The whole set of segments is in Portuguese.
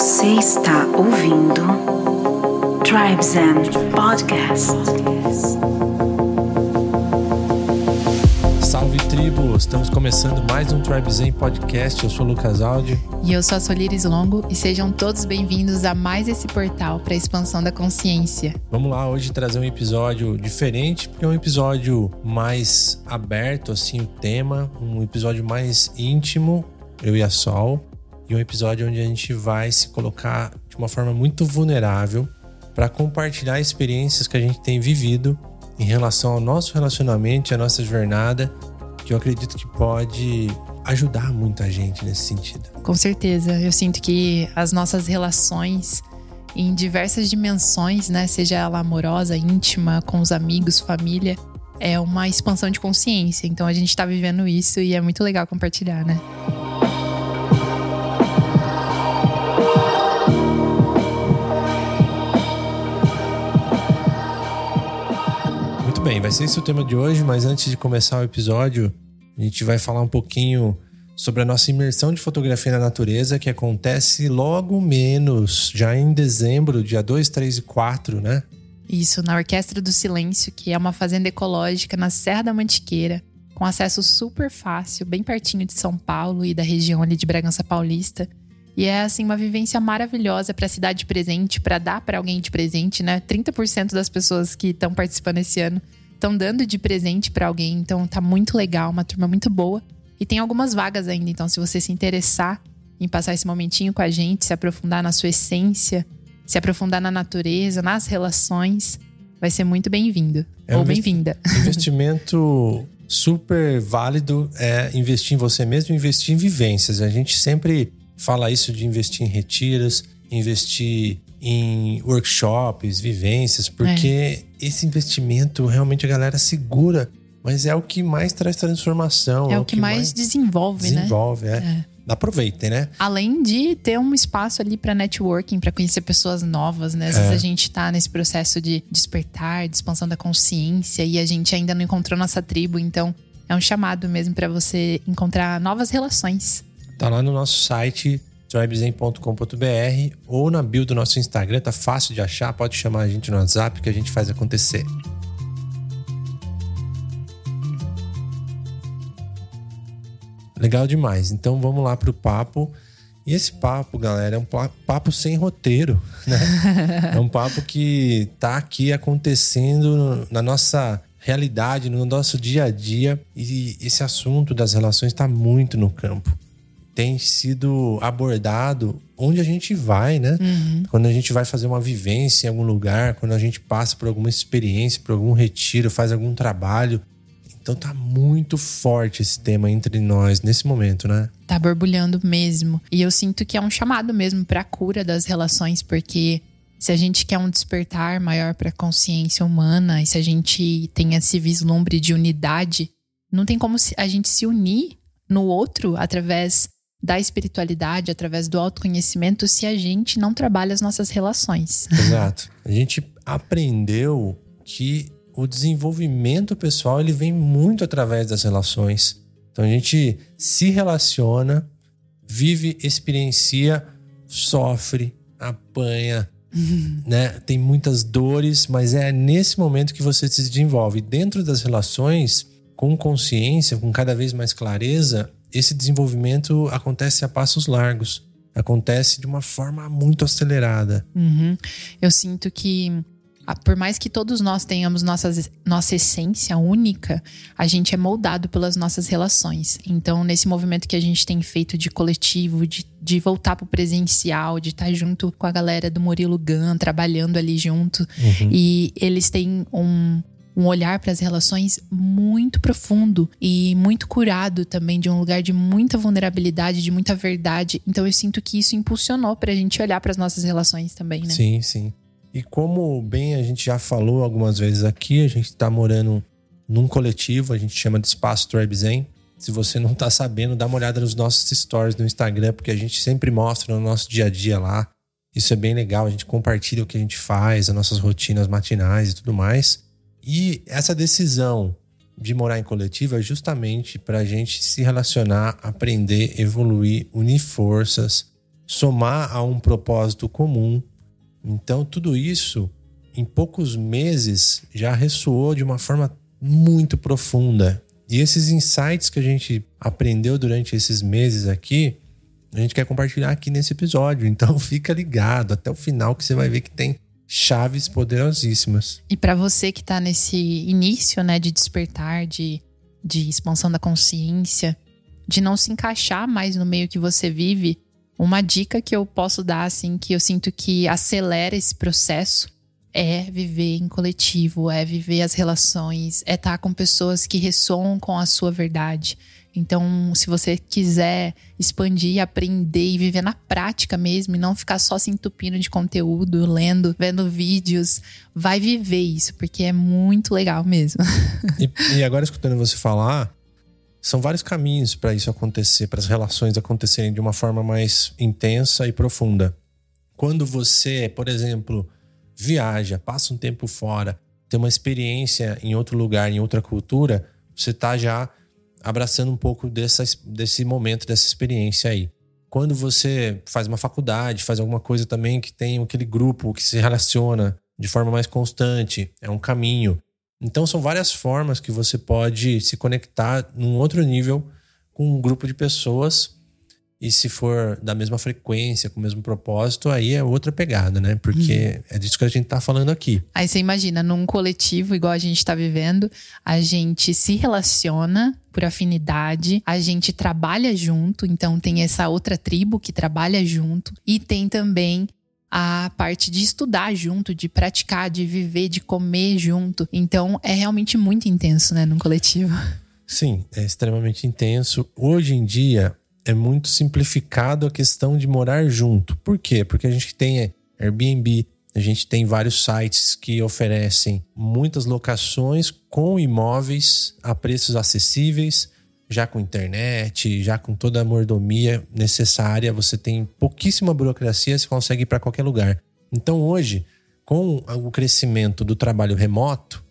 Você está ouvindo Tribes and Podcast. Salve tribo! Estamos começando mais um Tribe Zen Podcast. Eu sou o Lucas Aldi. E eu sou a Solires Longo e sejam todos bem-vindos a mais esse portal para a expansão da consciência. Vamos lá hoje trazer um episódio diferente, porque é um episódio mais aberto, assim, o tema, um episódio mais íntimo, eu e a Sol, e um episódio onde a gente vai se colocar de uma forma muito vulnerável para compartilhar experiências que a gente tem vivido em relação ao nosso relacionamento e à nossa jornada, que eu acredito que pode ajudar muita gente nesse sentido. Com certeza, eu sinto que as nossas relações em diversas dimensões, né, seja ela amorosa, íntima, com os amigos, família, é uma expansão de consciência. Então a gente está vivendo isso e é muito legal compartilhar, né? Bem, vai ser esse o tema de hoje, mas antes de começar o episódio, a gente vai falar um pouquinho sobre a nossa imersão de fotografia na natureza, que acontece logo menos, já em dezembro, dia 2, 3 e 4, né? Isso, na Orquestra do Silêncio, que é uma fazenda ecológica na Serra da Mantiqueira, com acesso super fácil, bem pertinho de São Paulo e da região ali de Bragança Paulista. E é assim uma vivência maravilhosa para a cidade presente, para dar para alguém de presente, né? 30% das pessoas que estão participando esse ano estão dando de presente para alguém, então tá muito legal, uma turma muito boa. E tem algumas vagas ainda, então se você se interessar em passar esse momentinho com a gente, se aprofundar na sua essência, se aprofundar na natureza, nas relações, vai ser muito bem-vindo É ou um bem-vinda. Investimento super válido é investir em você mesmo, investir em vivências. A gente sempre fala isso de investir em retiros, investir em workshops, vivências, porque esse investimento realmente a galera segura, mas é o que mais traz transformação. É o que, mais, desenvolve, né? desenvolve, é. Aproveitem, né? Além de ter um espaço ali para networking, para conhecer pessoas novas, né? Às vezes É. a gente tá nesse processo de despertar, de expansão da consciência e a gente ainda não encontrou nossa tribo, então é um chamado mesmo para você encontrar novas relações. Tá lá no nosso site tribezen.com.br ou na bio do nosso Instagram, tá fácil de achar, pode chamar a gente no WhatsApp que a gente faz acontecer. Legal demais. Então vamos lá pro papo. E esse papo, galera, é um pa- papo sem roteiro, né? é um papo que tá aqui acontecendo na nossa realidade, no nosso dia a dia. E esse assunto das relações está muito no campo. Tem sido abordado onde a gente vai, né? Quando a gente vai fazer uma vivência em algum lugar, quando a gente passa por alguma experiência, por algum retiro, faz algum trabalho. Então tá muito forte esse tema entre nós nesse momento, né? Tá borbulhando mesmo. E eu sinto que é um chamado mesmo para cura das relações, porque se a gente quer um despertar maior para a consciência humana e se a gente tem esse vislumbre de unidade, não tem como a gente se unir no outro através da espiritualidade, através do autoconhecimento, se a gente não trabalha as nossas relações. Exato. A gente aprendeu que o desenvolvimento pessoal ele vem muito através das relações. Então a gente se relaciona, vive, experiencia, sofre, apanha, né? Tem muitas dores, mas é nesse momento que você se desenvolve. Dentro das relações, com consciência, com cada vez mais clareza, esse desenvolvimento acontece a passos largos. Acontece de uma forma muito acelerada. Uhum. Eu sinto que, por mais que todos nós tenhamos nossas, nossa essência única, a gente é moldado pelas nossas relações. Então, nesse movimento que a gente tem feito de coletivo, de, de voltar pro presencial, de estar junto com a galera do Murilo Gun, trabalhando ali junto, e eles têm um. Um olhar para as relações muito profundo e muito curado também, de um lugar de muita vulnerabilidade, de muita verdade. Então eu sinto que isso impulsionou pra gente olhar para as nossas relações também, né? Sim, sim. E como bem a gente já falou algumas vezes aqui, a gente tá morando num coletivo, a gente chama de Espaço Tribe Zen. Se você não tá sabendo, dá uma olhada nos nossos stories no Instagram, porque a gente sempre mostra no nosso dia a dia lá. Isso é bem legal, a gente compartilha o que a gente faz, as nossas rotinas matinais e tudo mais. E essa decisão de morar em coletivo é justamente para a gente se relacionar, aprender, evoluir, unir forças, somar a um propósito comum. Então, tudo isso, em poucos meses, já ressoou de uma forma muito profunda. E esses insights que a gente aprendeu durante esses meses aqui, a gente quer compartilhar aqui nesse episódio. Então, fica ligado até o final que você vai ver que tem chaves poderosíssimas. E para você que está nesse início, né, de despertar, de, de expansão da consciência, de não se encaixar mais no meio que você vive, uma dica que eu posso dar, assim, que eu sinto que acelera esse processo é viver em coletivo, é viver as relações, é estar com pessoas que ressoam com a sua verdade. Então, se você quiser expandir, aprender e viver na prática mesmo, e não ficar só se entupindo de conteúdo, lendo, vendo vídeos, vai viver isso, porque é muito legal mesmo. E, e agora, escutando você falar, são vários caminhos para isso acontecer, para as relações acontecerem de uma forma mais intensa e profunda. Quando você, por exemplo, viaja, passa um tempo fora, tem uma experiência em outro lugar, em outra cultura, você está já abraçando um pouco dessa, desse momento, dessa experiência aí. Quando você faz uma faculdade, faz alguma coisa também que tem aquele grupo que se relaciona de forma mais constante, é um caminho. Então são várias formas que você pode se conectar num outro nível com um grupo de pessoas e se for da mesma frequência, com o mesmo propósito, aí é outra pegada, né? Porque uhum. é disso que a gente tá falando aqui. Aí você imagina, num coletivo igual a gente tá vivendo, a gente se relaciona por afinidade, a gente trabalha junto, então tem essa outra tribo que trabalha junto, e tem também a parte de estudar junto, de praticar, de viver, de comer junto. Então é realmente muito intenso, né, num coletivo. Sim, é extremamente intenso. Hoje em dia, é muito simplificado a questão de morar junto. Por quê? Porque a gente tem Airbnb, a gente tem vários sites que oferecem muitas locações com imóveis a preços acessíveis, já com internet, já com toda a mordomia necessária. Você tem pouquíssima burocracia, você consegue ir para qualquer lugar. Então hoje, com o crescimento do trabalho remoto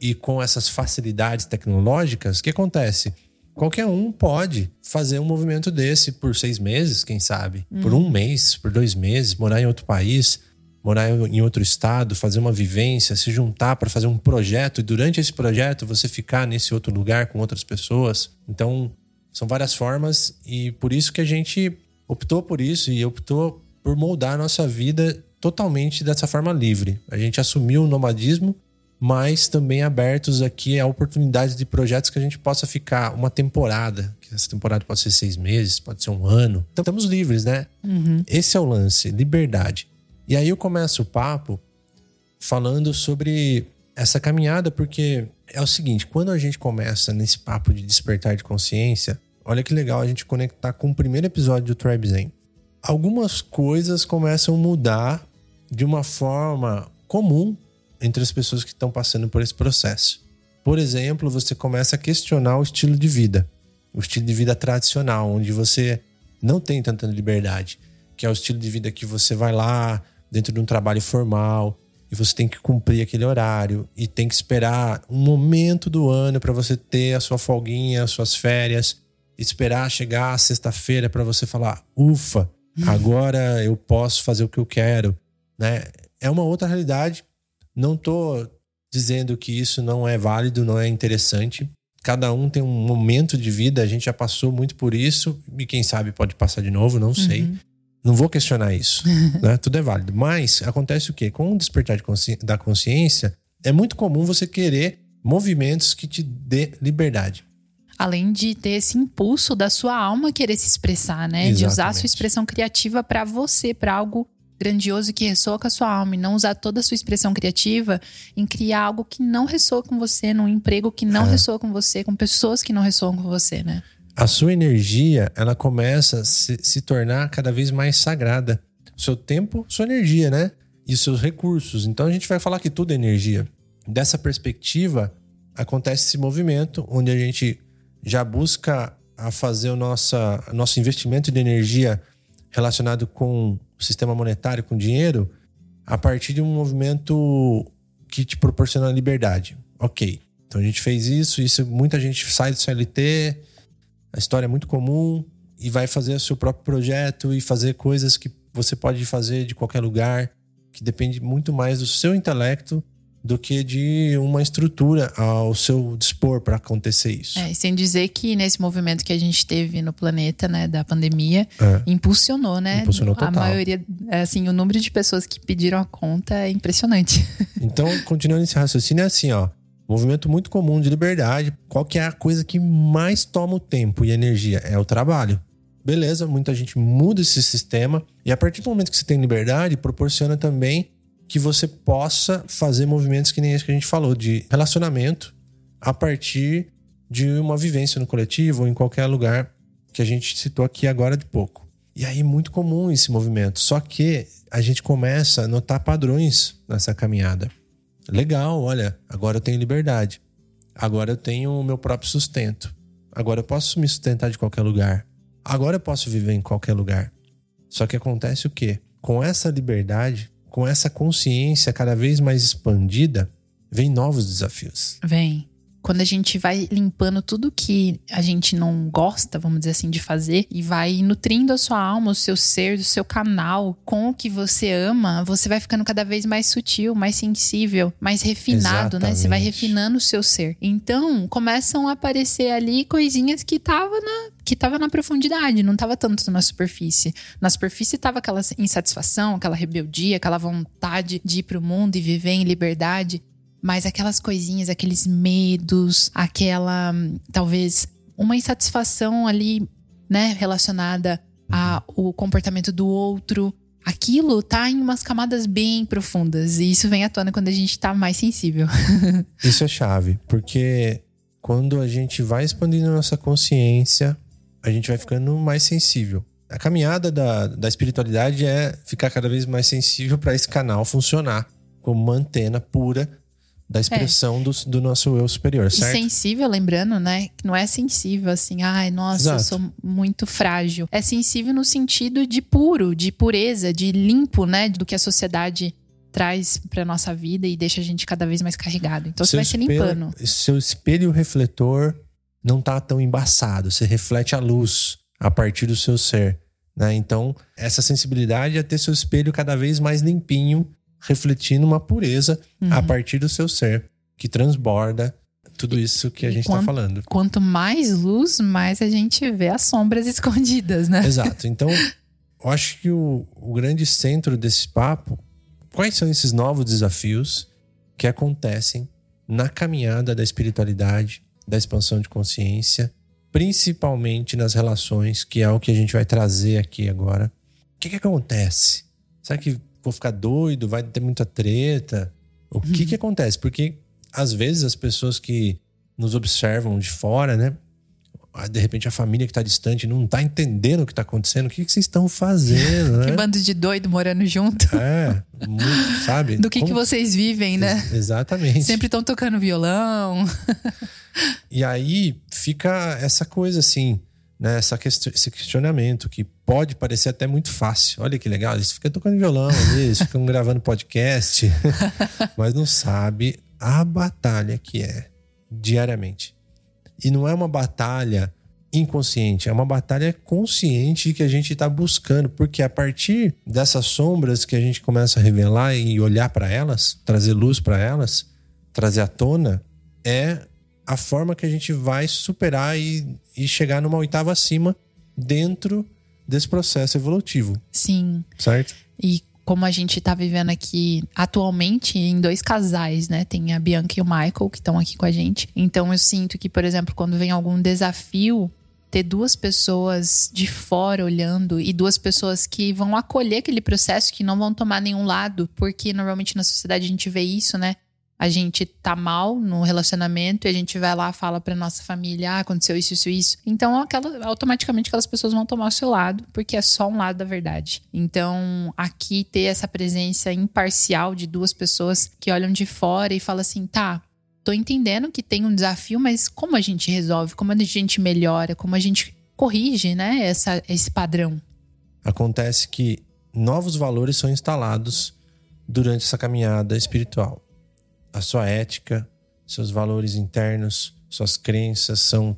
e com essas facilidades tecnológicas, o que acontece? Qualquer um pode fazer um movimento desse por seis meses, quem sabe, uhum. por um mês, por dois meses, morar em outro país, morar em outro estado, fazer uma vivência, se juntar para fazer um projeto e durante esse projeto você ficar nesse outro lugar com outras pessoas. Então, são várias formas e por isso que a gente optou por isso e optou por moldar a nossa vida totalmente dessa forma livre. A gente assumiu o nomadismo mas também abertos aqui a oportunidades de projetos que a gente possa ficar uma temporada, que essa temporada pode ser seis meses, pode ser um ano. Então estamos livres, né? Uhum. Esse é o lance, liberdade. E aí eu começo o papo falando sobre essa caminhada, porque é o seguinte: quando a gente começa nesse papo de despertar de consciência, olha que legal a gente conectar com o primeiro episódio do Tribe Zen. Algumas coisas começam a mudar de uma forma comum entre as pessoas que estão passando por esse processo. Por exemplo, você começa a questionar o estilo de vida, o estilo de vida tradicional, onde você não tem tanta liberdade, que é o estilo de vida que você vai lá dentro de um trabalho formal e você tem que cumprir aquele horário e tem que esperar um momento do ano para você ter a sua folguinha, as suas férias, esperar chegar a sexta-feira para você falar: "Ufa, agora eu posso fazer o que eu quero", né? É uma outra realidade não tô dizendo que isso não é válido, não é interessante. Cada um tem um momento de vida, a gente já passou muito por isso, e quem sabe pode passar de novo, não sei. Uhum. Não vou questionar isso, né? Tudo é válido. Mas acontece o quê? Com o despertar de consci... da consciência, é muito comum você querer movimentos que te dê liberdade. Além de ter esse impulso da sua alma querer se expressar, né? Exatamente. De usar a sua expressão criativa para você, para algo grandioso que ressoa com a sua alma e não usar toda a sua expressão criativa em criar algo que não ressoa com você, num emprego que não é. ressoa com você, com pessoas que não ressoam com você, né? A sua energia, ela começa a se, se tornar cada vez mais sagrada. O seu tempo, sua energia, né? E os seus recursos. Então a gente vai falar que tudo é energia. Dessa perspectiva, acontece esse movimento onde a gente já busca a fazer o nossa, nosso investimento de energia relacionado com sistema monetário, com dinheiro, a partir de um movimento que te proporciona liberdade. Ok. Então a gente fez isso, isso muita gente sai do CLT, a história é muito comum, e vai fazer o seu próprio projeto e fazer coisas que você pode fazer de qualquer lugar, que depende muito mais do seu intelecto do que de uma estrutura ao seu dispor para acontecer isso. É, sem dizer que nesse movimento que a gente teve no planeta, né, da pandemia, É. impulsionou, né? Impulsionou A total. maioria, é, assim, o número de pessoas que pediram a conta é impressionante. Então, continuando esse raciocínio, é assim, ó. Movimento muito comum de liberdade. Qual que é a coisa que mais toma o tempo e energia? É o trabalho. Beleza, muita gente muda esse sistema. E a partir do momento que você tem liberdade, proporciona também que você possa fazer movimentos que nem esse que a gente falou, de relacionamento a partir de uma vivência no coletivo ou em qualquer lugar que a gente citou aqui agora de pouco. E aí, muito comum esse movimento. Só que a gente começa a notar padrões nessa caminhada. Legal, olha, agora eu tenho liberdade. Agora eu tenho o meu próprio sustento. Agora eu posso me sustentar de qualquer lugar. Agora eu posso viver em qualquer lugar. Só que acontece o quê? Com essa liberdade, com essa consciência cada vez mais expandida, vem novos desafios. Vem. Quando a gente vai limpando tudo que a gente não gosta, vamos dizer assim, de fazer, e vai nutrindo a sua alma, o seu ser, o seu canal com o que você ama, você vai ficando cada vez mais sutil, mais sensível, mais refinado, né? Você vai Exatamente. refinando o seu ser. Então, começam a aparecer ali coisinhas que tava na que tava na profundidade, não tava tanto na superfície. Na superfície tava aquela insatisfação, aquela rebeldia, aquela vontade de ir pro mundo e viver em liberdade. Mas aquelas coisinhas, aqueles medos, aquela talvez uma insatisfação ali, né, relacionada ao comportamento do outro. Aquilo tá em umas camadas bem profundas. E isso vem à tona quando a gente tá mais sensível. Isso é chave, porque quando a gente vai expandindo nossa consciência, a gente vai ficando mais sensível. A caminhada da, da espiritualidade é ficar cada vez mais sensível para esse canal funcionar como uma antena pura da expressão do, do nosso eu superior, E certo? sensível, lembrando, né? Que não é sensível assim, ai, nossa, Exato. eu sou muito frágil. É sensível no sentido de puro, de pureza, de limpo, né? Do que a sociedade traz pra nossa vida e deixa a gente cada vez mais carregado. Então você Seu vai se espelho- limpando. Seu espelho refletor não tá tão embaçado. Você reflete a luz a partir do seu ser. Né? Então, essa sensibilidade é ter seu espelho cada vez mais limpinho, refletindo uma pureza a Uhum. partir do seu ser, que transborda tudo isso que a gente está falando. Quanto mais luz, mais a gente vê as sombras escondidas, né? Exato. Então, eu acho que o, o grande centro desse papo, quais são esses novos desafios que acontecem na caminhada da espiritualidade, da expansão de consciência, principalmente nas relações, que é o que a gente vai trazer aqui agora. O que, que acontece? Será que vou ficar doido? Vai ter muita treta? O que, que acontece? Porque às vezes as pessoas que nos observam de fora, né? De repente a família que está distante não está entendendo o que está acontecendo. O que, que vocês estão fazendo, Que né? bando de doido morando junto. É, muito, sabe? Do que, que Como- vocês vivem, né? Ex- Exatamente. Sempre estão tocando violão. E aí fica essa coisa assim, né? Essa quest- esse questionamento que pode parecer até muito fácil. Olha que legal, eles ficam tocando violão ali, eles ficam gravando podcast, mas não sabe a batalha que é diariamente. E não é uma batalha inconsciente, é uma batalha consciente que a gente está buscando, porque a partir dessas sombras que a gente começa a revelar e olhar para elas, trazer luz para elas, trazer à tona, é a forma que a gente vai superar e, e chegar numa oitava acima dentro desse processo evolutivo, Sim. certo? E como a gente tá vivendo aqui atualmente em dois casais, né? Tem a Bianca e o Michael que estão aqui com a gente. Então eu sinto que, por exemplo, quando vem algum desafio, ter duas pessoas de fora olhando e duas pessoas que vão acolher aquele processo, que não vão tomar nenhum lado, porque normalmente na sociedade a gente vê isso, né? A gente tá mal no relacionamento e a gente vai lá fala pra nossa família, ah, aconteceu isso, isso, isso. Então, aquela, automaticamente aquelas pessoas vão tomar o seu lado, porque é só um lado da verdade. Então, aqui ter essa presença imparcial de duas pessoas que olham de fora e falam assim, tá, tô entendendo que tem um desafio, mas como a gente resolve? Como a gente melhora? Como a gente corrige, né, essa, esse padrão? Acontece que novos valores são instalados durante essa caminhada espiritual. A sua ética, seus valores internos, suas crenças são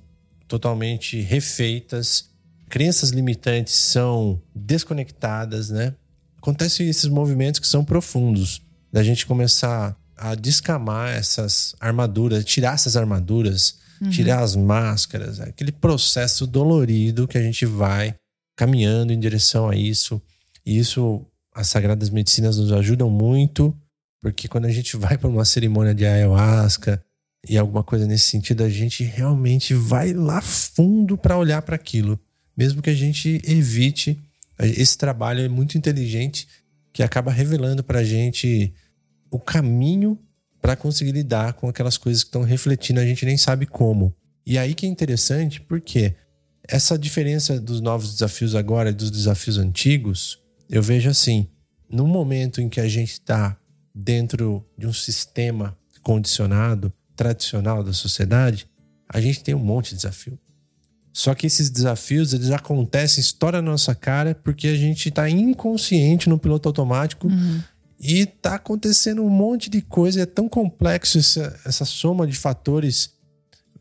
totalmente refeitas crenças limitantes são desconectadas, né? Acontecem esses movimentos que são profundos, da gente começar a descamar essas armaduras, tirar essas armaduras, uhum. tirar as máscaras, aquele processo dolorido que a gente vai caminhando em direção a isso. E isso, as sagradas medicinas nos ajudam muito, porque quando a gente vai para uma cerimônia de ayahuasca e alguma coisa nesse sentido, a gente realmente vai lá fundo para olhar para aquilo, mesmo que a gente evite. Esse trabalho é muito inteligente que acaba revelando para a gente o caminho para conseguir lidar com aquelas coisas que estão refletindo, a gente nem sabe como. E aí que é interessante, porque essa diferença dos novos desafios agora e dos desafios antigos, eu vejo assim: no momento em que a gente está dentro de um sistema condicionado, tradicional da sociedade, a gente tem um monte de desafio. Só que esses desafios, eles acontecem, estoura na nossa cara, porque a gente está inconsciente no piloto automático uhum. e tá acontecendo um monte de coisa. É tão complexo essa, essa soma de fatores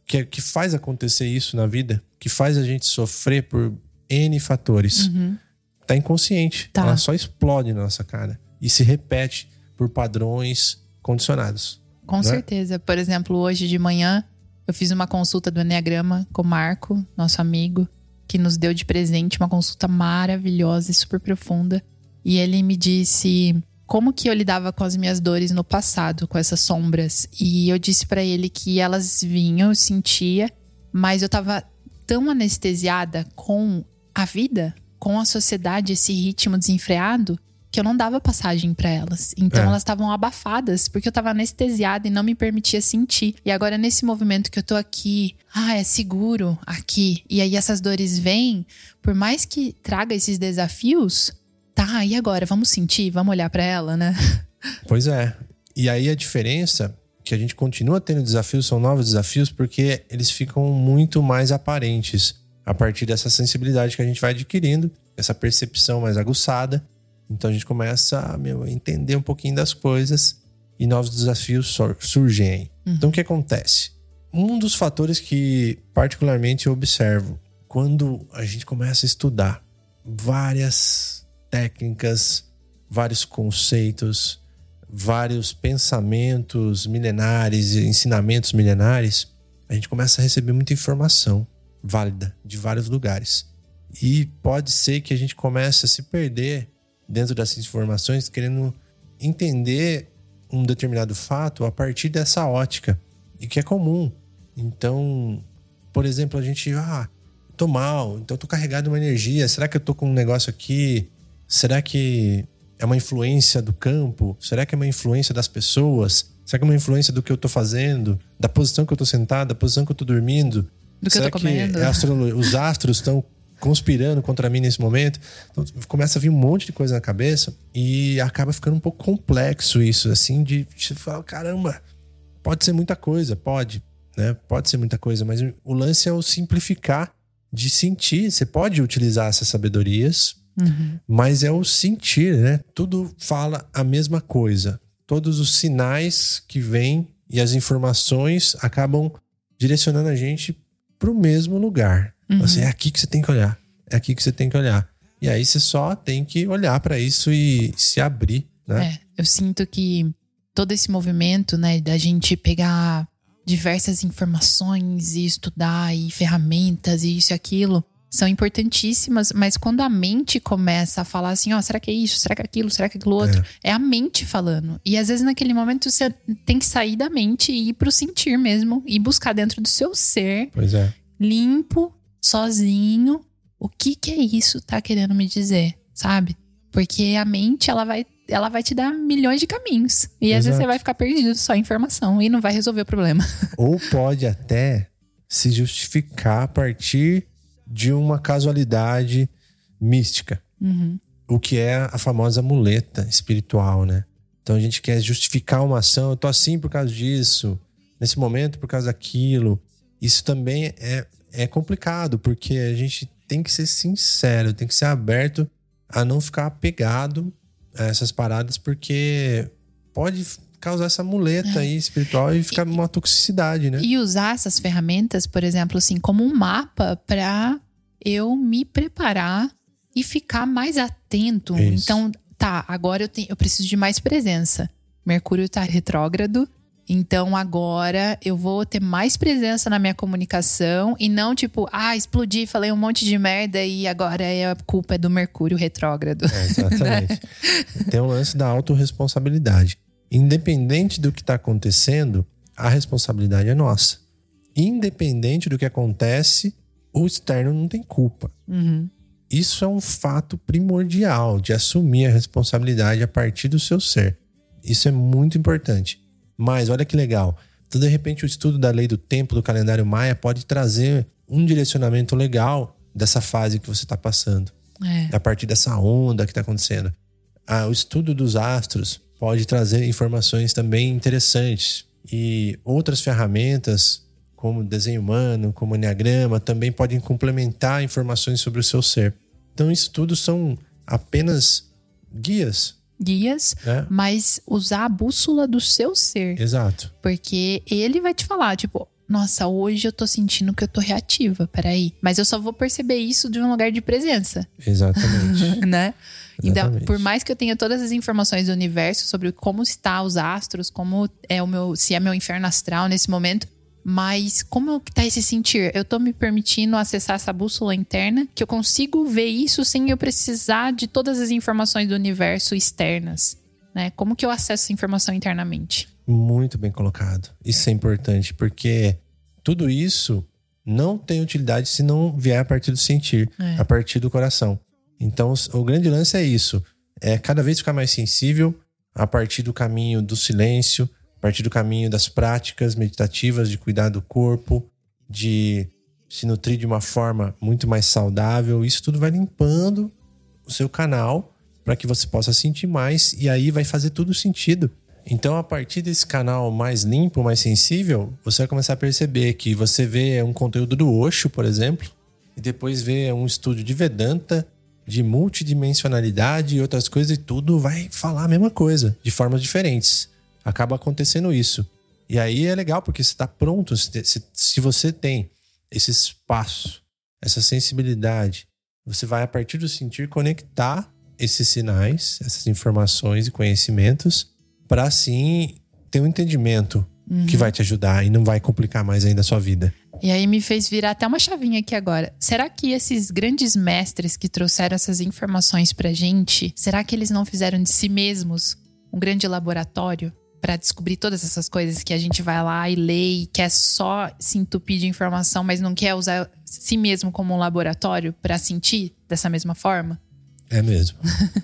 que, que faz acontecer isso na vida, que faz a gente sofrer por N fatores. Uhum. Tá inconsciente. Tá. Ela só explode na nossa cara e se repete por padrões condicionados. Com né? certeza. Por exemplo, hoje de manhã eu fiz uma consulta do Enneagrama com o Marco, nosso amigo, que nos deu de presente uma consulta maravilhosa e super profunda. E ele me disse como que eu lidava com as minhas dores no passado, com essas sombras. E eu disse para ele que elas vinham, eu sentia, mas eu tava tão anestesiada com a vida, com a sociedade, esse ritmo desenfreado, que eu não dava passagem para elas. Então é. elas estavam abafadas porque eu tava anestesiada e não me permitia sentir. E agora nesse movimento que eu tô aqui, ah, é seguro aqui. E aí essas dores vêm, por mais que traga esses desafios, tá, e agora vamos sentir, vamos olhar para ela, né? Pois é. E aí a diferença que a gente continua tendo desafios são novos desafios porque eles ficam muito mais aparentes a partir dessa sensibilidade que a gente vai adquirindo, essa percepção mais aguçada então a gente começa a meu, entender um pouquinho das coisas e novos desafios surgem aí. Uhum. Então o que acontece? Um dos fatores que particularmente eu observo quando a gente começa a estudar várias técnicas, vários conceitos, vários pensamentos milenares e ensinamentos milenares, a gente começa a receber muita informação válida de vários lugares. E pode ser que a gente comece a se perder dentro dessas informações querendo entender um determinado fato a partir dessa ótica e que é comum. Então, por exemplo, a gente, ah, tô mal, então tô carregado de uma energia. Será que eu tô com um negócio aqui? Será que é uma influência do campo? Será que é uma influência das pessoas? Será que é uma influência do que eu tô fazendo? Da posição que eu tô sentado, da posição que eu tô dormindo? Do que Será eu tô comendo? Que os astros estão conspirando contra mim nesse momento. Então, começa a vir um monte de coisa na cabeça e acaba ficando um pouco complexo isso, assim, de você falar, caramba, pode ser muita coisa, pode, né? Pode ser muita coisa, mas o lance é o simplificar de sentir. Você pode utilizar essas sabedorias, uhum. mas é o sentir, né? Tudo fala a mesma coisa. Todos os sinais que vêm e as informações acabam direcionando a gente para o mesmo lugar. Uhum. Assim, é aqui que você tem que olhar. É aqui que você tem que olhar. E aí você só tem que olhar para isso e se abrir, né? É, eu sinto que todo esse movimento, né, da gente pegar diversas informações e estudar e ferramentas e isso e aquilo, são importantíssimas, mas quando a mente começa a falar assim, ó, oh, será que é isso? Será que é aquilo? Será que é aquilo outro? É. é a mente falando. E às vezes naquele momento você tem que sair da mente e ir pro sentir mesmo e buscar dentro do seu ser. Pois é. Limpo sozinho o que que é isso tá querendo me dizer, sabe? Porque a mente, ela vai, ela vai te dar milhões de caminhos. E Exato. às vezes você vai ficar perdido só em informação e não vai resolver o problema. Ou pode até se justificar a partir de uma casualidade mística. Uhum. O que é a famosa muleta espiritual, né? Então a gente quer justificar uma ação, eu tô assim por causa disso, nesse momento por causa daquilo. Isso também é é complicado, porque a gente tem que ser sincero, tem que ser aberto a não ficar apegado a essas paradas, porque pode causar essa muleta é. aí espiritual e ficar e, uma toxicidade, né? E usar essas ferramentas, por exemplo, assim, como um mapa para eu me preparar e ficar mais atento. Isso. Então, tá, agora eu, tenho, eu preciso de mais presença. Mercúrio tá retrógrado, então agora eu vou ter mais presença na minha comunicação e não tipo, ah, explodi, falei um monte de merda e agora é a culpa é do Mercúrio retrógrado. É, exatamente. Tem um lance da autorresponsabilidade. Independente do que está acontecendo, a responsabilidade é nossa. Independente do que acontece, o externo não tem culpa. Uhum. Isso é um fato primordial de assumir a responsabilidade a partir do seu ser. Isso é muito importante. Mas olha que legal. Então, de repente, o estudo da lei do tempo do calendário maia pode trazer um direcionamento legal dessa fase que você está passando, É. a partir dessa onda que está acontecendo. Ah, o estudo dos astros pode trazer informações também interessantes. E outras ferramentas, como desenho humano, como enneagrama, também podem complementar informações sobre o seu ser. Então, isso tudo são apenas guias, Guias, né? mas usar a bússola do seu ser. Exato. Porque ele vai te falar, tipo, nossa, hoje eu tô sentindo que eu tô reativa, peraí. Mas eu só vou perceber isso de um lugar de presença, Exatamente. né? Então, por mais que eu tenha todas as informações do universo sobre como está os astros, como é o meu, se é meu inferno astral nesse momento, mas como que tá esse sentir? Eu tô me permitindo acessar essa bússola interna, que eu consigo ver isso sem eu precisar de todas as informações do universo externas, né? Como que eu acesso essa informação internamente? Muito bem colocado. Isso é importante, porque tudo isso não tem utilidade se não vier a partir do sentir, É. a partir do coração. Então, o grande lance é isso: é cada vez ficar mais sensível a partir do caminho do silêncio, partir do caminho das práticas meditativas de cuidar do corpo, de se nutrir de uma forma muito mais saudável. Isso tudo vai limpando o seu canal para que você possa sentir mais e aí vai fazer tudo sentido. Então, a partir desse canal mais limpo, mais sensível, você vai começar a perceber que você vê um conteúdo do Osho, por exemplo, e depois vê um estudo de Vedanta, de multidimensionalidade e outras coisas, e tudo vai falar a mesma coisa, de formas diferentes. Acaba acontecendo isso. E aí é legal, porque você está pronto, se, se, você tem esse espaço, essa sensibilidade, você vai, a partir do sentir, conectar esses sinais, essas informações e conhecimentos, para assim ter um entendimento que vai te ajudar e não vai complicar mais ainda a sua vida. E aí me fez virar até uma chavinha aqui agora. Será que esses grandes mestres que trouxeram essas informações pra gente, será que eles não fizeram de si mesmos um grande laboratório para descobrir todas essas coisas que a gente vai lá e lê e quer só se entupir de informação, mas não quer usar si mesmo como um laboratório para sentir dessa mesma forma? É mesmo.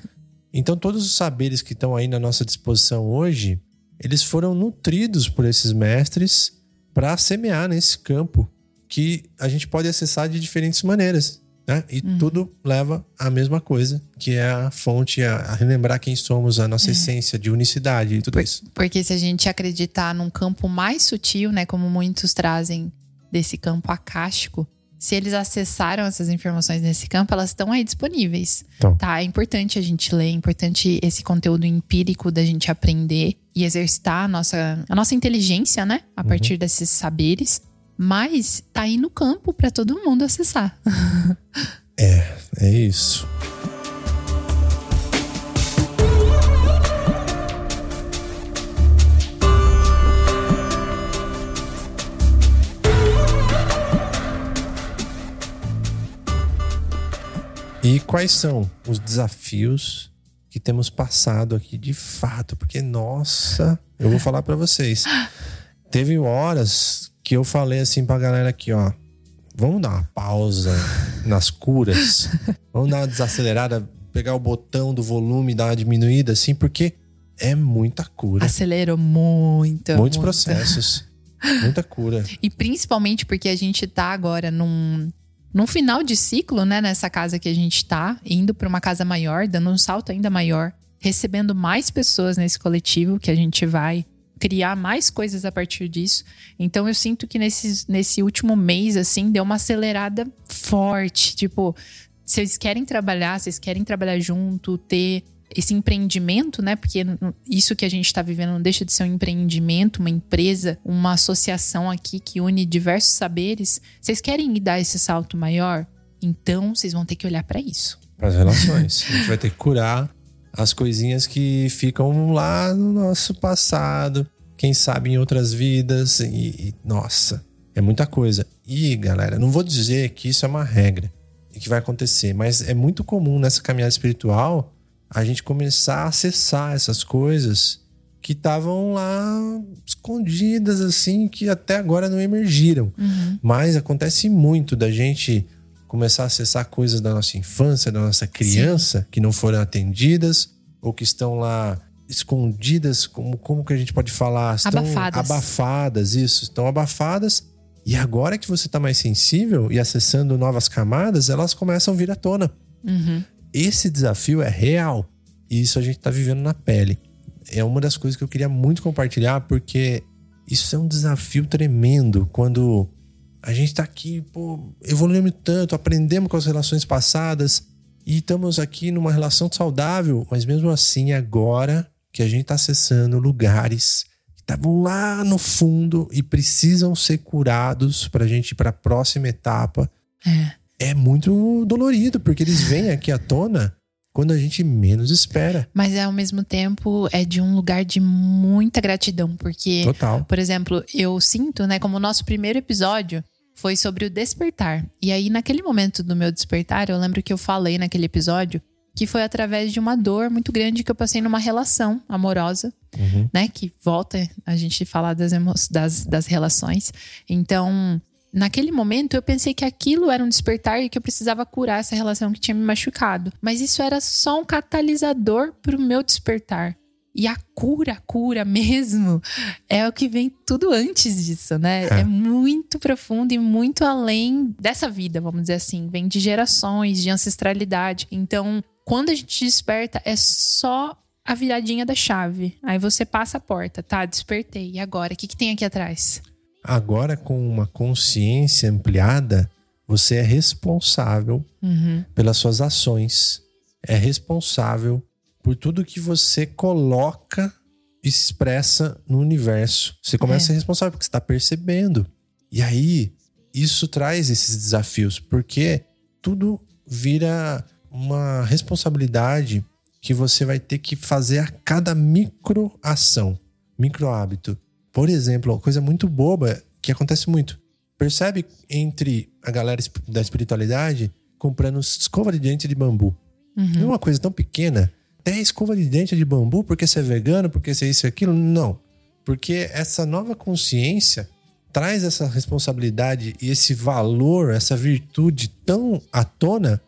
então, todos os saberes que estão aí na nossa disposição hoje, eles foram nutridos por esses mestres para semear nesse campo que a gente pode acessar de diferentes maneiras. Né? E tudo leva à mesma coisa, que é a fonte, a, relembrar quem somos, a nossa essência de unicidade e tudo isso. Porque se a gente acreditar num campo mais sutil, né, como muitos trazem desse campo acástico, se eles acessaram essas informações nesse campo, elas estão aí disponíveis. Então. Tá, é importante a gente ler, é importante esse conteúdo empírico da gente aprender e exercitar a nossa, a nossa inteligência, né, a partir desses saberes. Mas tá aí no campo para todo mundo acessar. É isso. E quais são os desafios que temos passado aqui de fato? Porque, nossa, eu vou falar pra vocês. Teve horas que eu falei assim pra galera aqui, ó. Vamos dar uma pausa nas curas. Vamos dar uma desacelerada, pegar o botão do volume, dar uma diminuída, assim, porque é muita cura. Acelerou muito. Muitos muito. processos. Muita cura. E principalmente porque a gente tá agora num, num final de ciclo, né? Nessa casa que a gente tá, indo para uma casa maior, dando um salto ainda maior, recebendo mais pessoas nesse coletivo que a gente vai criar mais coisas a partir disso. Então eu sinto que nesse, nesse último mês, assim, deu uma acelerada forte. Tipo, vocês querem trabalhar, vocês querem trabalhar junto, ter esse empreendimento, né? Porque isso que a gente está vivendo não deixa de ser um empreendimento, uma empresa, uma associação aqui que une diversos saberes. Vocês querem dar esse salto maior? Então, vocês vão ter que olhar para isso. Para as relações. a gente vai ter que curar as coisinhas que ficam lá no nosso passado, quem sabe em outras vidas. E, e, nossa, é muita coisa. E, galera, não vou dizer que isso é uma regra e que vai acontecer, mas é muito comum nessa caminhada espiritual a gente começar a acessar essas coisas que estavam lá escondidas, assim, que até agora não emergiram. Uhum. Mas acontece muito da gente começar a acessar coisas da nossa infância, da nossa criança, Sim. que não foram atendidas ou que estão lá escondidas, como, como que a gente pode falar? Estão abafadas. abafadas, isso, estão abafadas. E agora que você está mais sensível e acessando novas camadas, elas começam a vir à tona. Uhum. Esse desafio é real. E isso a gente está vivendo na pele. É uma das coisas que eu queria muito compartilhar, porque isso é um desafio tremendo quando a gente está aqui, pô, evoluindo tanto, aprendemos com as relações passadas e estamos aqui numa relação saudável, mas mesmo assim, agora que a gente está acessando lugares que estavam lá no fundo e precisam ser curados para a gente ir para a próxima etapa. É. é muito dolorido, porque eles vêm aqui à tona quando a gente menos espera. Mas ao mesmo tempo é de um lugar de muita gratidão, porque, Total. por exemplo, eu sinto, né, como o nosso primeiro episódio foi sobre o despertar. E aí, naquele momento do meu despertar, eu lembro que eu falei naquele episódio que foi através de uma dor muito grande que eu passei numa relação amorosa, uhum. né? Que volta a gente falar das, das, das relações. Então, naquele momento, eu pensei que aquilo era um despertar e que eu precisava curar essa relação que tinha me machucado. Mas isso era só um catalisador para o meu despertar. E a cura, a cura mesmo, é o que vem tudo antes disso, né? É. é. muito profundo e muito além dessa vida, vamos dizer assim. Vem de gerações, de ancestralidade. Então, quando a gente desperta, é só a viradinha da chave. Aí você passa a porta, tá? Despertei. E agora? O que, que tem aqui atrás? Agora, com uma consciência ampliada, você é responsável uhum. pelas suas ações. É responsável por tudo que você coloca e expressa no universo. Você começa é. a ser responsável porque você está percebendo. E aí, isso traz esses desafios, porque tudo vira uma responsabilidade que você vai ter que fazer a cada microação, micro hábito. Por exemplo, uma coisa muito boba que acontece muito. Percebe entre a galera da espiritualidade comprando escova de dente de bambu. Uhum. É uma coisa tão pequena até escova de dente de bambu porque você é vegano, porque você é isso e aquilo. Não. Porque essa nova consciência traz essa responsabilidade e esse valor, essa virtude tão à tona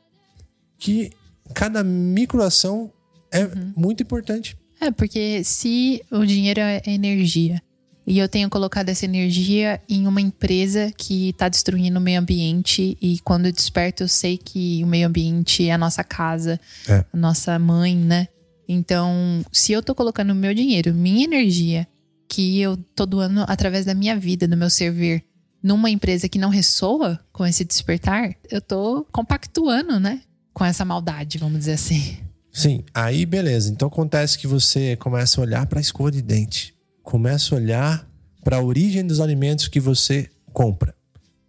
que cada microação é uhum. muito importante. É, porque se o dinheiro é energia e eu tenho colocado essa energia em uma empresa que está destruindo o meio ambiente. E quando eu desperto, eu sei que o meio ambiente é a nossa casa, é. a nossa mãe, né? Então, se eu tô colocando meu dinheiro, minha energia, que eu tô doando através da minha vida, do meu servir, numa empresa que não ressoa com esse despertar, eu tô compactuando, né? Com essa maldade, vamos dizer assim. Sim, aí beleza. Então acontece que você começa a olhar para a escova de dente Começa a olhar para a origem dos alimentos que você compra.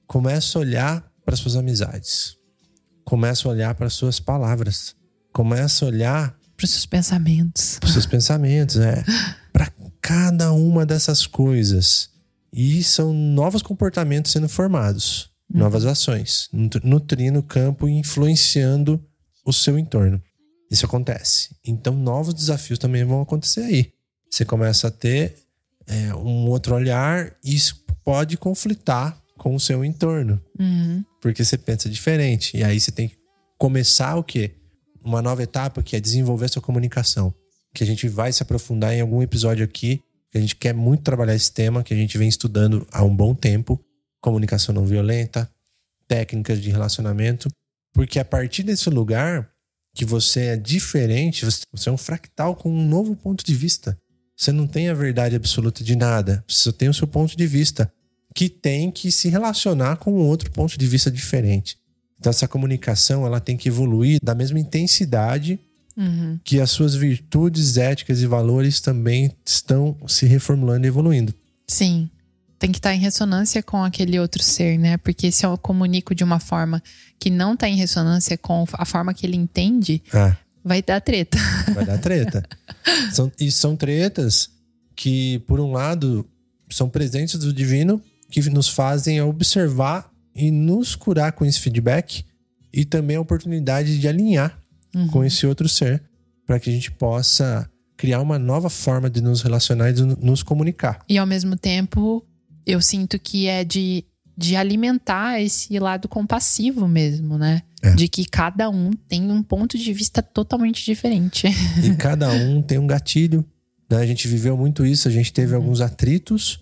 Começa a olhar para suas amizades. Começa a olhar para suas palavras. Começa a olhar para os seus pensamentos. Para os seus pensamentos, é. Para cada uma dessas coisas. E são novos comportamentos sendo formados, uhum. novas ações, nutrindo o campo e influenciando o seu entorno. Isso acontece. Então, novos desafios também vão acontecer aí. Você começa a ter é, um outro olhar, isso pode conflitar com o seu entorno. Uhum. Porque você pensa diferente. E aí você tem que começar o quê? Uma nova etapa que é desenvolver a sua comunicação. Que a gente vai se aprofundar em algum episódio aqui. Que a gente quer muito trabalhar esse tema, que a gente vem estudando há um bom tempo. Comunicação não violenta, técnicas de relacionamento. Porque a partir desse lugar que você é diferente, você é um fractal com um novo ponto de vista. Você não tem a verdade absoluta de nada. Você só tem o seu ponto de vista, que tem que se relacionar com outro ponto de vista diferente. Então, essa comunicação ela tem que evoluir da mesma intensidade uhum. que as suas virtudes éticas e valores também estão se reformulando e evoluindo. Sim. tem que estar em ressonância com aquele outro ser, né? Porque se eu comunico de uma forma que não está em ressonância com a forma que ele entende, É, vai dar treta. vai dar treta. são, e são tretas que, por um lado, são presentes do divino que nos fazem observar e nos curar com esse feedback e também a oportunidade de alinhar Uhum. com esse outro ser para que a gente possa criar uma nova forma de nos relacionar e de nos comunicar. E ao mesmo tempo, eu sinto que é de, de alimentar esse lado compassivo mesmo, né? É. De que cada um tem um ponto de vista totalmente diferente. E cada um tem um gatilho. Né? A gente viveu muito isso, a gente teve alguns atritos,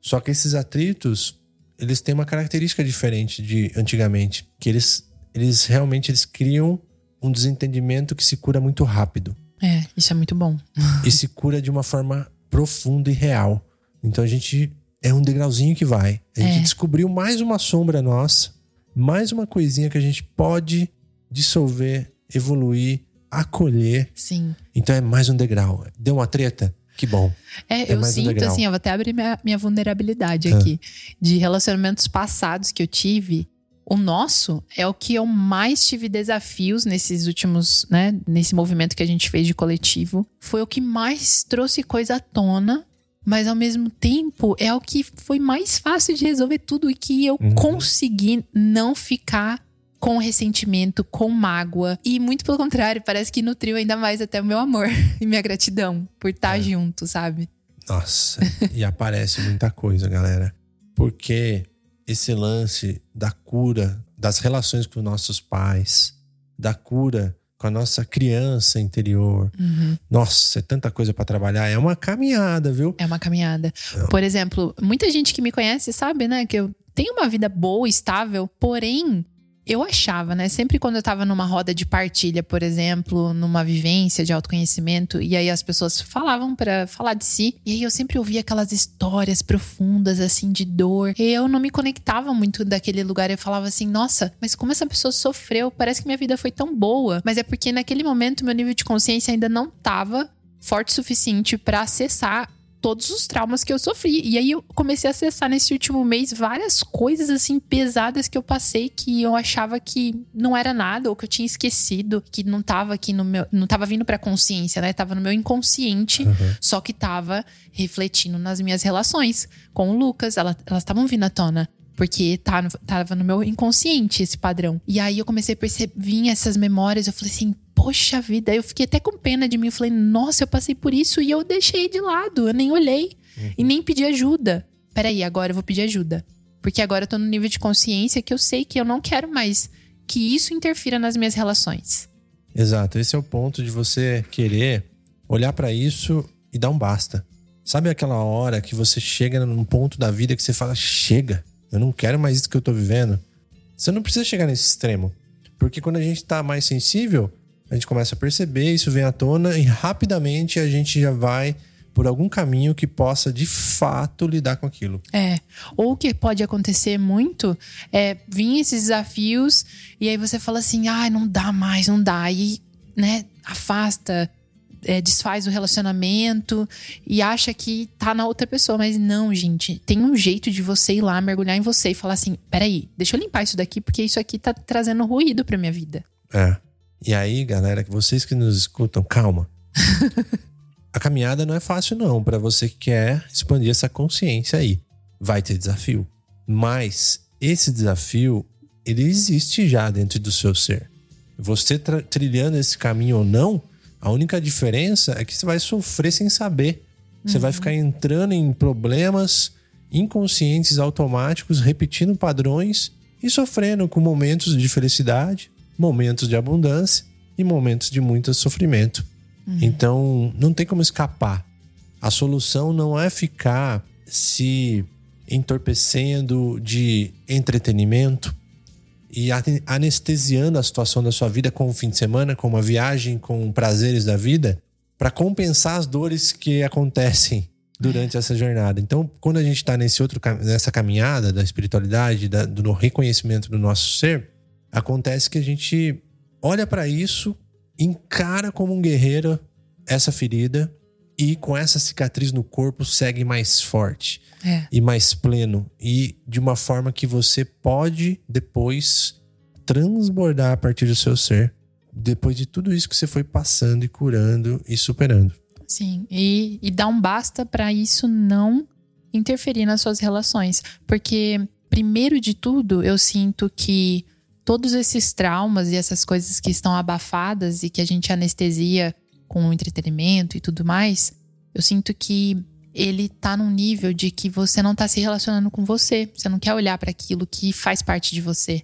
só que esses atritos, eles têm uma característica diferente de antigamente, que eles, eles realmente eles criam um desentendimento que se cura muito rápido É, isso é muito bom. e se cura de uma forma profunda e real. Então a gente é um degrauzinho que vai. A gente É. descobriu mais uma sombra nossa, mais uma coisinha que a gente pode dissolver, evoluir, acolher. Sim. Então é mais um degrau. Deu uma treta? Que bom. É, É eu um sinto, degrau. assim, eu vou até abrir minha, minha vulnerabilidade Ah. aqui. De relacionamentos passados que eu tive. O nosso é o que eu mais tive desafios nesses últimos, né? Nesse movimento que a gente fez de coletivo. Foi o que mais trouxe coisa à tona. Mas ao mesmo tempo é o que foi mais fácil de resolver tudo e que eu Uhum. consegui não ficar com ressentimento, com mágoa. E muito pelo contrário, parece que nutriu ainda mais até o meu amor e minha gratidão por estar É. junto, sabe? Nossa, e aparece muita coisa, galera. Porque esse lance da cura das relações com nossos pais, da cura com a nossa criança interior. Uhum. Nossa, é tanta coisa pra trabalhar. É uma caminhada, viu? É uma caminhada. Por exemplo, muita gente que me conhece sabe, né, que eu tenho uma vida boa, estável, porém. Eu achava, né? Sempre quando eu tava numa roda de partilha, por exemplo, numa vivência de autoconhecimento, e aí as pessoas falavam pra falar de si, e aí eu sempre ouvia aquelas histórias profundas, assim, de dor, e eu não me conectava muito daquele lugar. Eu falava assim, nossa, mas como essa pessoa sofreu? Parece que minha vida foi tão boa. Mas é porque naquele momento meu nível de consciência ainda não tava forte o suficiente pra acessar todos os traumas que eu sofri. E aí eu comecei a acessar nesse último mês várias coisas assim pesadas que eu passei que eu achava que não era nada ou que eu tinha esquecido, que não tava aqui no meu, não tava vindo pra consciência, né? Tava no meu inconsciente, Uhum. só que tava refletindo nas minhas relações com o Lucas, ela- elas estavam vindo à tona. Porque tá no- tava no meu inconsciente esse padrão. E aí eu comecei a perceber essas memórias. Eu falei assim, poxa vida. Eu fiquei até com pena de mim. Eu falei, nossa, eu passei por isso e eu deixei de lado. Eu nem olhei e nem pedi ajuda. Peraí, agora eu vou pedir ajuda. Porque agora eu tô no nível de consciência que eu sei que eu não quero mais que isso interfira nas minhas relações. Exato. Esse é o ponto de você querer olhar pra isso e dar um basta. Sabe aquela hora que você chega num ponto da vida que você fala: chega, eu não quero mais isso que eu tô vivendo? Você não precisa chegar nesse extremo. Porque quando a gente tá mais sensível, a gente começa a perceber, isso vem à tona e rapidamente a gente já vai por algum caminho que possa de fato lidar com aquilo. É. Ou o que pode acontecer muito é vir esses desafios e aí você fala assim: ah, não dá mais, não dá. Aí, né, afasta, é, desfaz o relacionamento e acha que tá na outra pessoa. Mas não, gente. Tem um jeito de você ir lá, mergulhar em você e falar assim: peraí, deixa eu limpar isso daqui, porque isso aqui tá trazendo ruído pra minha vida. É. E aí, galera, vocês que nos escutam, calma. a caminhada não é fácil, não, para você que quer expandir essa consciência aí. Vai ter desafio. Mas esse desafio, ele existe já dentro do seu ser. Você trilhando esse caminho ou não, a única diferença é que você vai sofrer sem saber. Você vai ficar entrando em problemas inconscientes automáticos, repetindo padrões e sofrendo com momentos de felicidade, momentos de abundância e momentos de muito sofrimento. Então, não tem como escapar. A solução não é ficar se entorpecendo de entretenimento e ane- anestesiando a situação da sua vida com o fim de semana, com uma viagem, com prazeres da vida, para compensar as dores que acontecem durante essa jornada. Então, quando a gente está nesse outro nessa caminhada da espiritualidade, da- do reconhecimento do nosso ser, acontece que a gente olha para isso, encara como um guerreiro essa ferida e com essa cicatriz no corpo segue mais forte É. e mais pleno e de uma forma que você pode depois transbordar a partir do seu ser depois de tudo isso que você foi passando e curando e superando. Sim, e, e dá um basta pra isso não interferir nas suas relações. Porque, primeiro de tudo, eu sinto que todos esses traumas e essas coisas que estão abafadas e que a gente anestesia com o entretenimento e tudo mais, eu sinto que ele tá num nível de que você não tá se relacionando com você. Você não quer olhar para aquilo que faz parte de você.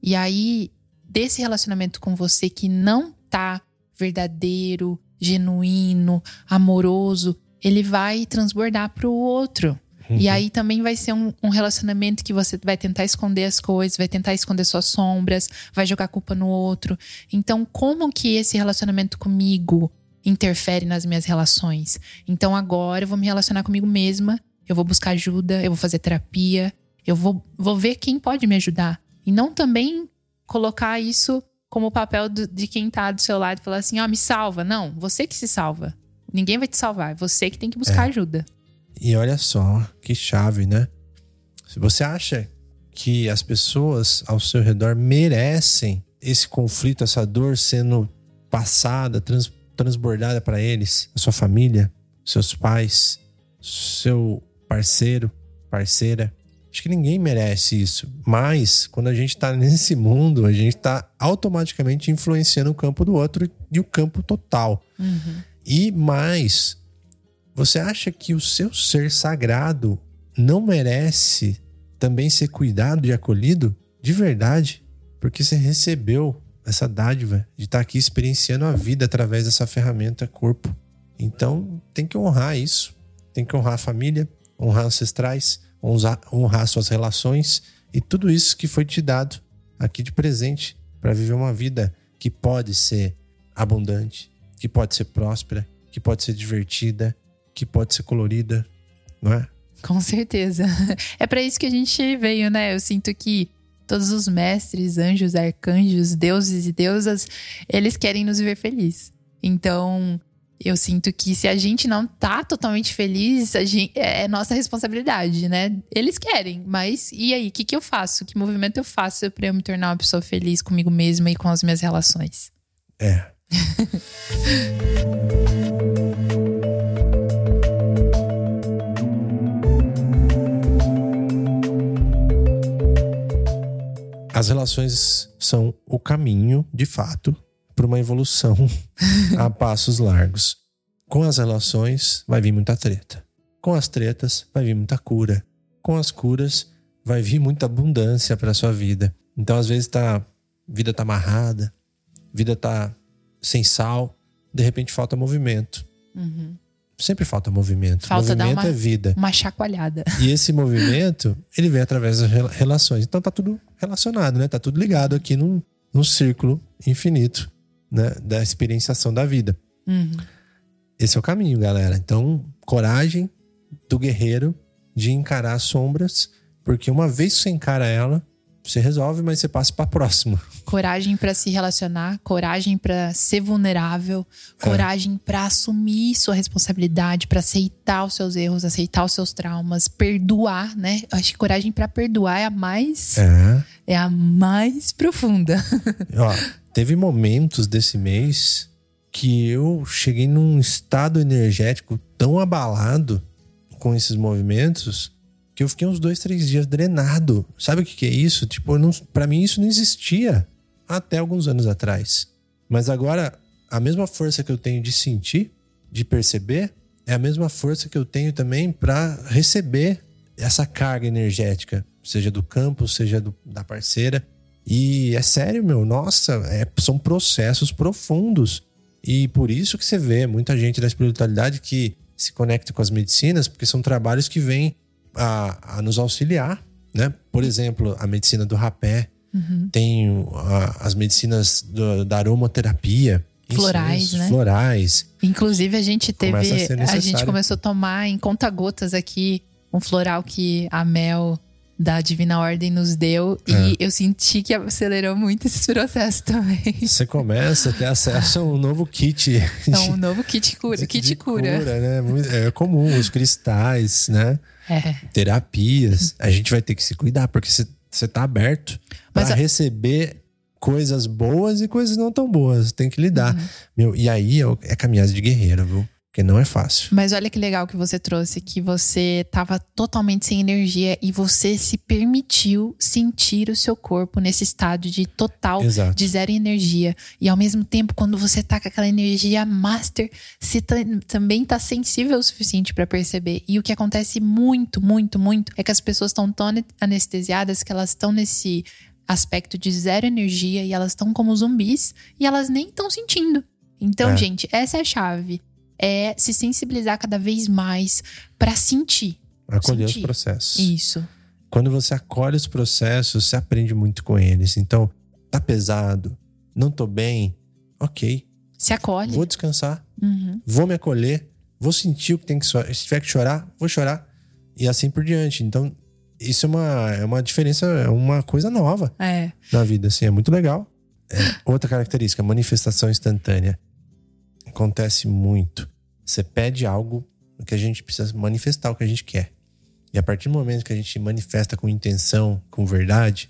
E aí, desse relacionamento com você que não tá verdadeiro, genuíno, amoroso, ele vai transbordar pro outro. E aí também vai ser um, um relacionamento que você vai tentar esconder as coisas, vai tentar esconder suas sombras, vai jogar culpa no outro. Então, como que esse relacionamento comigo interfere nas minhas relações? Então, agora eu vou me relacionar comigo mesma, eu vou buscar ajuda, eu vou fazer terapia, eu vou, vou ver quem pode me ajudar. E não também colocar isso como o papel do- de quem tá do seu lado e falar assim: ó, me salva. Não, você que se salva. Ninguém vai te salvar, é você que tem que buscar ajuda. E olha só que chave, né? Se você acha que as pessoas ao seu redor merecem esse conflito, essa dor sendo passada, trans- transbordada para eles, a sua família, seus pais, seu parceiro, parceira, acho que ninguém merece isso. Mas quando a gente tá nesse mundo, a gente tá automaticamente influenciando o campo do outro e o campo total. E mais, você acha que o seu ser sagrado não merece também ser cuidado e acolhido de verdade? Porque você recebeu essa dádiva de estar aqui experienciando a vida através dessa ferramenta corpo. Então, tem que honrar isso. Tem que honrar a família, honrar ancestrais, honrar, honrar suas relações e tudo isso que foi te dado aqui de presente para viver uma vida que pode ser abundante, que pode ser próspera, que pode ser divertida, que pode ser colorida, não é? Com certeza. É pra isso que a gente veio, né? Eu sinto que todos os mestres, anjos, arcanjos, deuses e deusas, eles querem nos ver felizes. Então, eu sinto que se a gente não tá totalmente feliz, gente, é nossa responsabilidade, né? Eles querem, mas e aí? O que, que eu faço? Que movimento eu faço pra eu me tornar uma pessoa feliz comigo mesma e com as minhas relações? É. As relações são o caminho, de fato, para uma evolução a passos largos. Com as relações vai vir muita treta. Com as tretas vai vir muita cura. Com as curas vai vir muita abundância para sua vida. Então, às vezes, tá, a vida tá amarrada, vida tá sem sal, de repente falta movimento. Sempre falta movimento. Falta movimento uma- é vida. Uma chacoalhada. E esse movimento, ele vem através das rela- relações. Então tá tudo relacionado, né? Tá tudo ligado aqui num, num círculo infinito, né? Da experienciação da vida. Esse é o caminho, galera. Então, coragem do guerreiro de encarar as sombras, porque uma vez que você encara ela, você resolve, mas você passa pra próxima. Coragem pra se relacionar, coragem pra ser vulnerável, coragem pra assumir sua responsabilidade, pra aceitar os seus erros, aceitar os seus traumas, perdoar, né? Eu acho que coragem pra perdoar é a mais É. é a mais profunda. Ó, teve momentos desse mês que eu cheguei num estado energético tão abalado com esses movimentos que eu fiquei uns dois, três dias drenado. Sabe o que, que é isso? Tipo, pra mim isso não existia até alguns anos atrás. Mas agora, a mesma força que eu tenho de sentir, de perceber, é a mesma força que eu tenho também para receber essa carga energética, seja do campo, seja do- da parceira. E é sério, meu, nossa, é- são processos profundos. E por isso que você vê muita gente da espiritualidade que se conecta com as medicinas, porque são trabalhos que vêm a, a nos auxiliar, né? Por exemplo, a medicina do rapé, tem o- a- as medicinas do- da aromaterapia, Florais, incensos, né? Florais. Inclusive a gente a teve, ser a, gente começou a tomar em conta gotas aqui um floral que a Mel da Divina Ordem nos deu. É. E eu senti que acelerou muito esse processo também. Você começa a ter acesso a um novo kit. Então, um novo kit cura. de- Kit de cura. né? Muito- É comum, os cristais, né? É. Terapias. A gente vai ter que se cuidar, porque você tá aberto para a- receber coisas boas e coisas não tão boas. Tem que lidar. Uhum. Meu, e aí é é caminhada de guerreiro, viu? Porque não é fácil. Mas olha que legal que você trouxe, que você tava totalmente sem energia e você se permitiu sentir o seu corpo nesse estado de total Exato. de zero energia. E ao mesmo tempo, quando você tá com aquela energia master, você ta- também tá sensível o suficiente pra perceber. E o que acontece muito, muito, muito é que as pessoas estão tão ane- anestesiadas que elas estão nesse aspecto de zero energia e elas estão como zumbis e elas nem estão sentindo. Então, É. gente, essa é a chave. É se sensibilizar cada vez mais pra sentir. Acolher os sentir. processos. Isso. Quando você acolhe os processos, você aprende muito com eles. Então, tá pesado, não tô bem, ok. Se acolhe. Vou descansar, Uhum. vou me acolher, vou sentir o que tem que chorar. Se tiver que chorar, vou chorar. E assim por diante. Então, isso é uma, é uma diferença, é uma coisa nova É. na vida, assim, é muito legal. É, outra característica, manifestação instantânea. Acontece muito. Você pede algo que a gente precisa manifestar o que a gente quer. E a partir do momento que a gente manifesta com intenção, com verdade,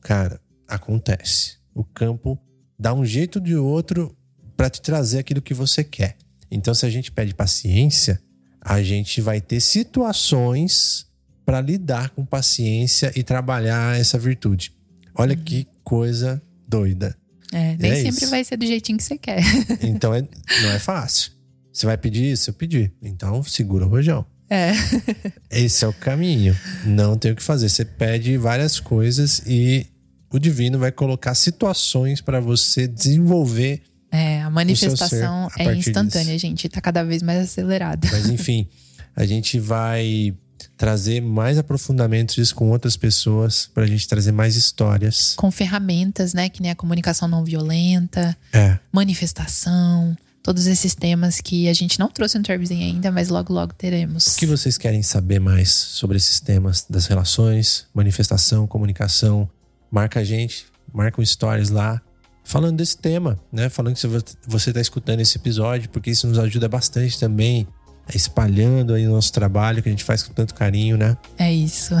cara, acontece. O campo dá um jeito de outro para te trazer aquilo que você quer. Então, se a gente pede paciência, a gente vai ter situações para lidar com paciência e trabalhar essa virtude. Olha que coisa doida. É, nem É sempre isso. vai ser do jeitinho que você quer. Então é- não é fácil. Você vai pedir isso? Eu pedi. Então segura o rojão. É. Esse é o caminho. Não tem o que fazer. Você pede várias coisas e o divino vai colocar situações para você desenvolver. É, a manifestação é instantânea, gente. Tá cada vez mais acelerada. Mas enfim, a gente vai trazer mais aprofundamentos disso com outras pessoas para a gente trazer mais histórias. Com ferramentas, né? Que nem a comunicação não violenta, É. manifestação, todos esses temas que a gente não trouxe no Turbizinho ainda, mas logo, logo teremos. O que vocês querem saber mais sobre esses temas das relações, manifestação, comunicação? Marca a gente, marca um stories lá, falando desse tema, né? Falando que você está escutando esse episódio, porque isso nos ajuda bastante também, espalhando aí o nosso trabalho que a gente faz com tanto carinho, né? É isso.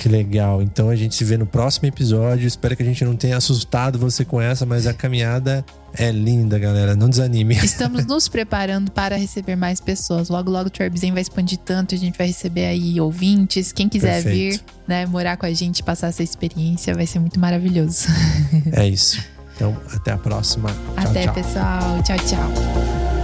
Que legal. Então a gente se vê no próximo episódio. Espero que a gente não tenha assustado você com essa, mas a caminhada é linda, galera. Não desanime. Estamos nos preparando para receber mais pessoas. Logo, logo o Turbizen vai expandir tanto, a gente vai receber aí ouvintes. Quem quiser Perfeito. vir, né, morar com a gente, passar essa experiência, vai ser muito maravilhoso. É isso. Então, até a próxima. Tchau, Até, tchau. pessoal. Tchau, tchau.